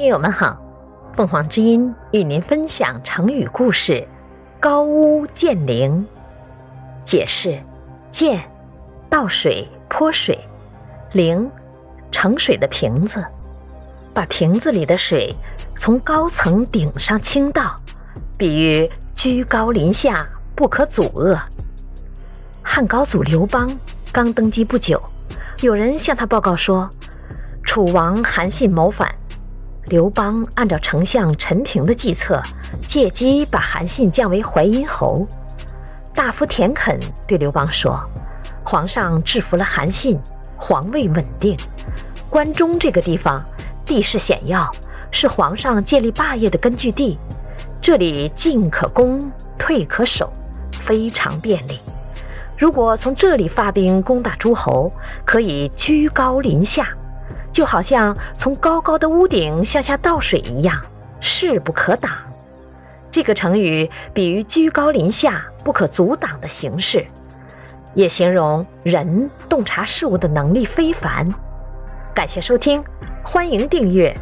听友们好，凤凰之音与您分享成语故事“高屋建瓴”。解释：建，倒水泼水；瓴，盛水的瓶子。把瓶子里的水从高层顶上倾倒，比喻居高临下，不可阻遏。汉高祖刘邦刚登基不久，有人向他报告说，楚王韩信谋反。刘邦按照丞相陈平的计策，借机把韩信降为淮阴侯。大夫田肯对刘邦说：“皇上制服了韩信，皇位稳定。关中这个地方地势险要，是皇上建立霸业的根据地。这里进可攻，退可守，非常便利。如果从这里发兵攻打诸侯，可以居高临下。”就好像从高高的屋顶向下倒水一样，势不可挡。这个成语比喻居高临下、不可阻挡的形式，也形容人洞察事物的能力非凡。感谢收听，欢迎订阅。